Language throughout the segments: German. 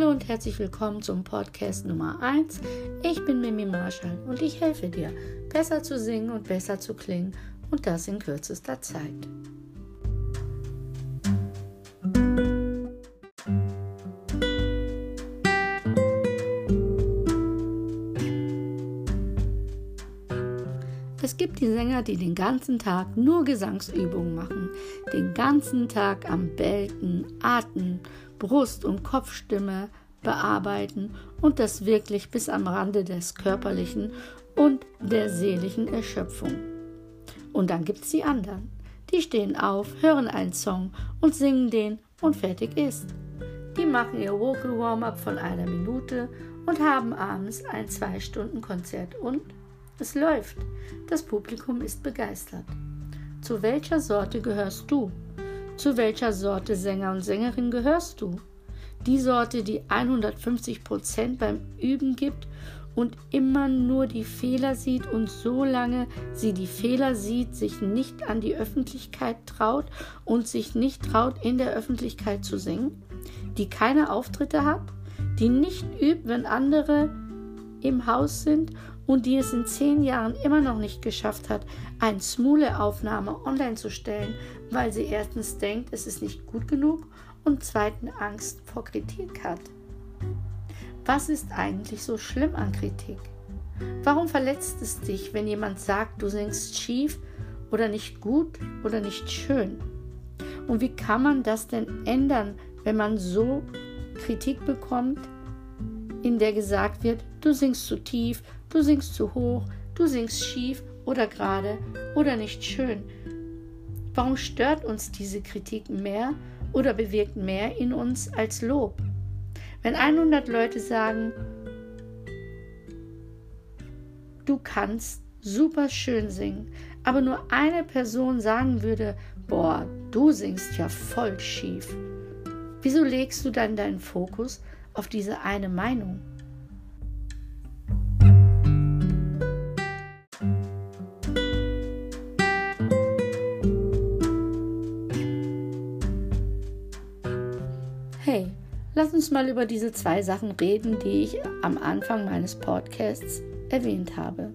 Hallo und herzlich willkommen zum Podcast Nummer 1. Ich bin Mimi Marshall und ich helfe dir, besser zu singen und besser zu klingen und das in kürzester Zeit. Es gibt die Sänger, die den ganzen Tag nur Gesangsübungen machen, den ganzen Tag am Belten, Atem, Brust- und Kopfstimme bearbeiten und das wirklich bis am Rande des körperlichen und der seelischen Erschöpfung. Und dann gibt es die anderen. Die stehen auf, hören einen Song und singen den und fertig ist. Die machen ihr Vocal Warm-up von einer Minute und haben abends ein Zwei-Stunden-Konzert und es läuft. Das Publikum ist begeistert. Zu welcher Sorte gehörst du? Zu welcher Sorte Sänger und Sängerin gehörst du? Die Sorte, die 150 Prozent beim Üben gibt und immer nur die Fehler sieht und solange sie die Fehler sieht, sich nicht an die Öffentlichkeit traut und sich nicht traut, in der Öffentlichkeit zu singen? Die keine Auftritte hat? Die nicht übt, wenn andere im Haus sind und die es in zehn Jahren immer noch nicht geschafft hat, eine Smule-Aufnahme online zu stellen, weil sie erstens denkt, es ist nicht gut genug und zweitens Angst vor Kritik hat. Was ist eigentlich so schlimm an Kritik? Warum verletzt es dich, wenn jemand sagt, du singst schief oder nicht gut oder nicht schön? Und wie kann man das denn ändern, wenn man so Kritik bekommt, in der gesagt wird, du singst zu tief, du singst zu hoch, du singst schief oder gerade oder nicht schön. Warum stört uns diese Kritik mehr oder bewirkt mehr in uns als Lob? Wenn 100 Leute sagen, du kannst super schön singen, aber nur eine Person sagen würde, boah, du singst ja voll schief. Wieso legst du dann deinen Fokus auf diese eine Meinung. Lass uns mal über diese zwei Sachen reden, die ich am Anfang meines Podcasts erwähnt habe.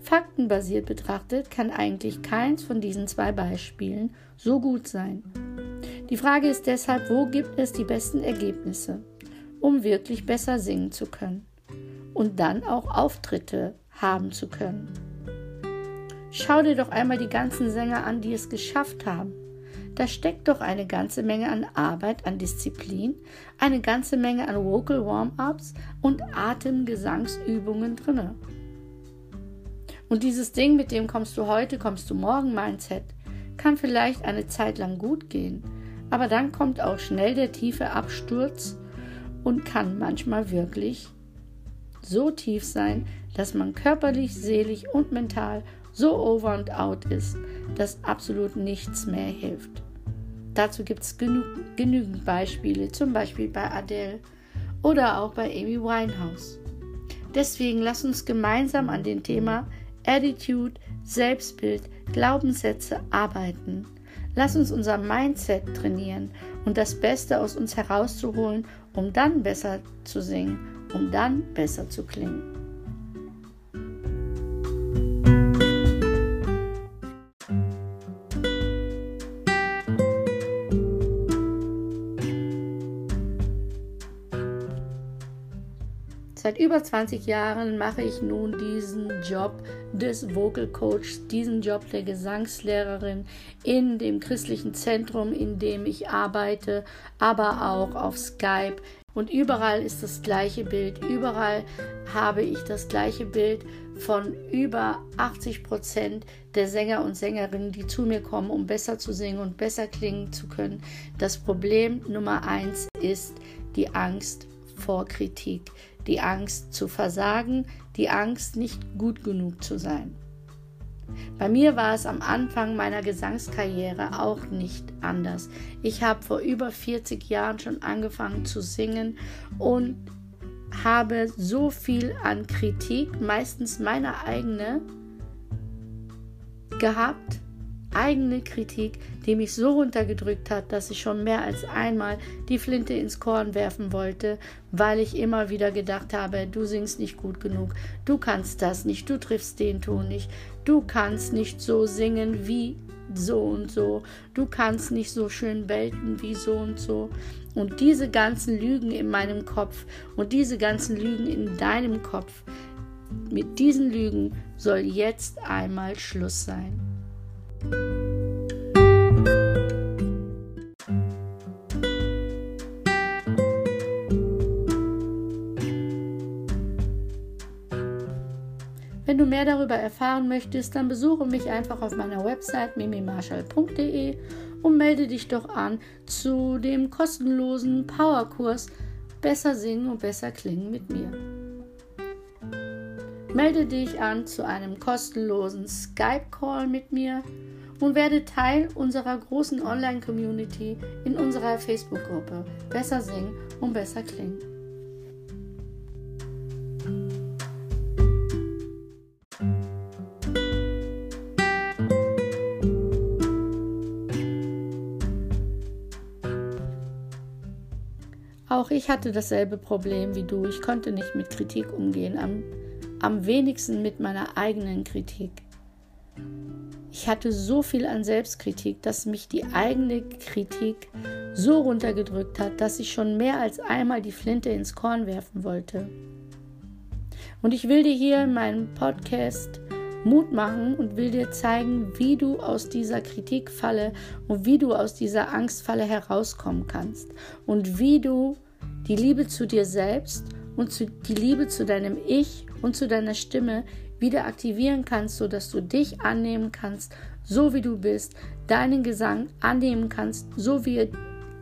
Faktenbasiert betrachtet kann eigentlich keins von diesen zwei Beispielen so gut sein. Die Frage ist deshalb, wo gibt es die besten Ergebnisse? um wirklich besser singen zu können und dann auch Auftritte haben zu können. Schau dir doch einmal die ganzen Sänger an, die es geschafft haben. Da steckt doch eine ganze Menge an Arbeit, an Disziplin, eine ganze Menge an Vocal Warm-ups und Atemgesangsübungen drin. Und dieses Ding, mit dem kommst du heute, kommst du morgen Mindset, kann vielleicht eine Zeit lang gut gehen, aber dann kommt auch schnell der tiefe Absturz und kann manchmal wirklich so tief sein, dass man körperlich, seelisch und mental so over and out ist, dass absolut nichts mehr hilft. Dazu gibt es genü genügend Beispiele, zum Beispiel bei Adele oder auch bei Amy Winehouse. Deswegen lass uns gemeinsam an dem Thema Attitude, Selbstbild, Glaubenssätze arbeiten. Lass uns unser Mindset trainieren und das Beste aus uns herauszuholen um dann besser zu singen, um dann besser zu klingen. Über 20 Jahren mache ich nun diesen Job des Vocal Coachs, diesen Job der Gesangslehrerin in dem christlichen Zentrum, in dem ich arbeite, aber auch auf Skype. Und überall ist das gleiche Bild. Überall habe ich das gleiche Bild von über 80 Prozent der Sänger und Sängerinnen, die zu mir kommen, um besser zu singen und besser klingen zu können. Das Problem Nummer eins ist die Angst vor Kritik die Angst zu versagen, die Angst, nicht gut genug zu sein. Bei mir war es am Anfang meiner Gesangskarriere auch nicht anders. Ich habe vor über 40 Jahren schon angefangen zu singen und habe so viel an Kritik, meistens meine eigene, gehabt, eigene Kritik, die mich so runtergedrückt hat, dass ich schon mehr als einmal die Flinte ins Korn werfen wollte, weil ich immer wieder gedacht habe, du singst nicht gut genug, du kannst das nicht, du triffst den Ton nicht, du kannst nicht so singen wie so und so, du kannst nicht so schön belten wie so und so. Und diese ganzen Lügen in meinem Kopf und diese ganzen Lügen in deinem Kopf, mit diesen Lügen soll jetzt einmal Schluss sein. Wenn du mehr darüber erfahren möchtest, dann besuche mich einfach auf meiner Website mimimarschall.de und melde dich doch an zu dem kostenlosen Powerkurs Besser singen und besser klingen mit mir. Melde dich an zu einem kostenlosen Skype-Call mit mir und werde Teil unserer großen Online-Community in unserer Facebook-Gruppe Besser singen und besser klingen. Auch ich hatte dasselbe Problem wie du. Ich konnte nicht mit Kritik umgehen, am, am wenigsten mit meiner eigenen Kritik. Ich hatte so viel an Selbstkritik, dass mich die eigene Kritik so runtergedrückt hat, dass ich schon mehr als einmal die Flinte ins Korn werfen wollte. Und ich will dir hier in meinem Podcast Mut machen und will dir zeigen, wie du aus dieser Kritikfalle und wie du aus dieser Angstfalle herauskommen kannst und wie du die Liebe zu dir selbst und die Liebe zu deinem Ich und zu deiner Stimme wieder aktivieren kannst, sodass du dich annehmen kannst, so wie du bist, deinen Gesang annehmen kannst, so wie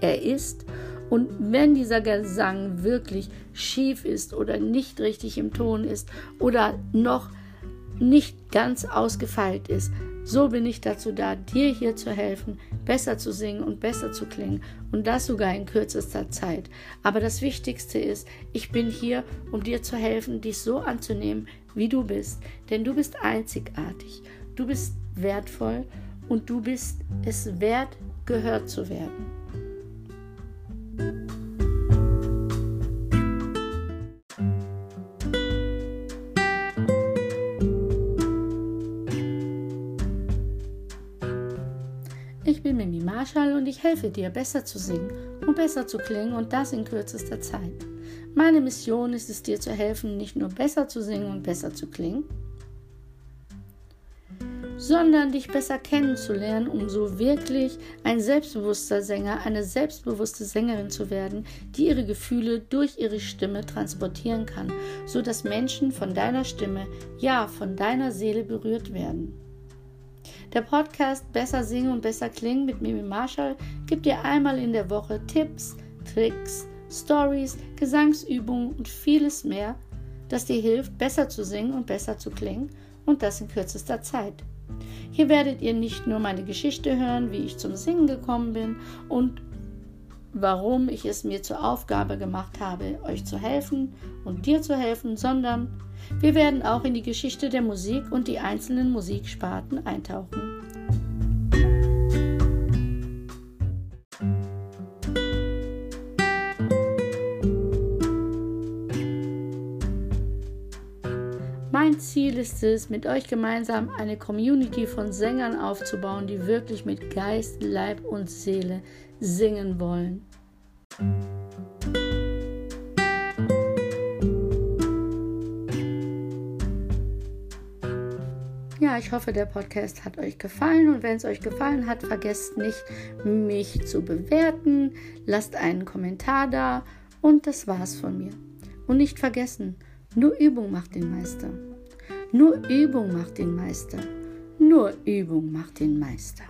er ist. Und wenn dieser Gesang wirklich schief ist oder nicht richtig im Ton ist oder noch nicht ganz ausgefeilt ist, so bin ich dazu da, dir hier zu helfen, besser zu singen und besser zu klingen und das sogar in kürzester Zeit. Aber das Wichtigste ist, ich bin hier, um dir zu helfen, dich so anzunehmen, wie du bist, denn du bist einzigartig, du bist wertvoll und du bist es wert, gehört zu werden. Marshall und ich helfe dir, besser zu singen und besser zu klingen und das in kürzester Zeit. Meine Mission ist es, dir zu helfen, nicht nur besser zu singen und besser zu klingen, sondern dich besser kennenzulernen, um so wirklich ein selbstbewusster Sänger, eine selbstbewusste Sängerin zu werden, die ihre Gefühle durch ihre Stimme transportieren kann, so dass Menschen von deiner Stimme, ja, von deiner Seele berührt werden. Der Podcast Besser singen und besser klingen mit Mimi Marshall gibt dir einmal in der Woche Tipps, Tricks, Stories, Gesangsübungen und vieles mehr, das dir hilft, besser zu singen und besser zu klingen und das in kürzester Zeit. Hier werdet ihr nicht nur meine Geschichte hören, wie ich zum Singen gekommen bin und warum ich es mir zur Aufgabe gemacht habe, euch zu helfen und dir zu helfen, sondern wir werden auch in die Geschichte der Musik und die einzelnen Musiksparten eintauchen. Mein Ziel ist es, mit euch gemeinsam eine Community von Sängern aufzubauen, die wirklich mit Geist, Leib und Seele singen wollen. Ja, ich hoffe, der Podcast hat euch gefallen und wenn es euch gefallen hat, vergesst nicht, mich zu bewerten, lasst einen Kommentar da und das war's von mir. Und nicht vergessen, nur Übung macht den Meister. Nur Übung macht den Meister. Nur Übung macht den Meister.